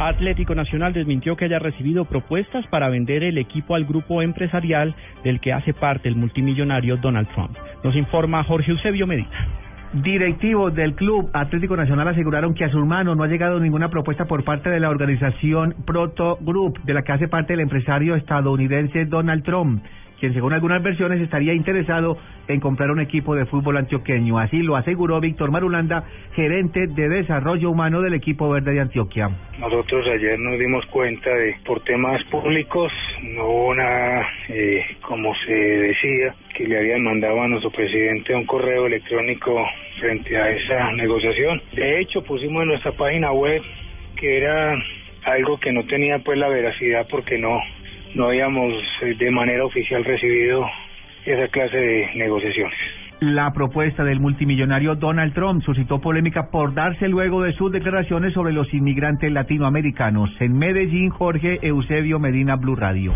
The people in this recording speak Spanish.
Atlético Nacional desmintió que haya recibido propuestas para vender el equipo al grupo empresarial del que hace parte el multimillonario Donald Trump. Nos informa Jorge Eusebio Medina. Directivos del Club Atlético Nacional aseguraron que a su mano no ha llegado ninguna propuesta por parte de la organización Proto Group, de la que hace parte el empresario estadounidense Donald Trump quien según algunas versiones estaría interesado en comprar un equipo de fútbol antioqueño. Así lo aseguró Víctor Marulanda, gerente de desarrollo humano del equipo verde de Antioquia. Nosotros ayer nos dimos cuenta de, por temas públicos, no hubo nada, eh, como se decía, que le habían mandado a nuestro presidente un correo electrónico frente a esa negociación. De hecho, pusimos en nuestra página web que era algo que no tenía pues la veracidad porque no no habíamos eh, de manera oficial recibido esa clase de negociaciones. La propuesta del multimillonario Donald Trump suscitó polémica por darse luego de sus declaraciones sobre los inmigrantes latinoamericanos. En Medellín, Jorge Eusebio Medina, Blue Radio.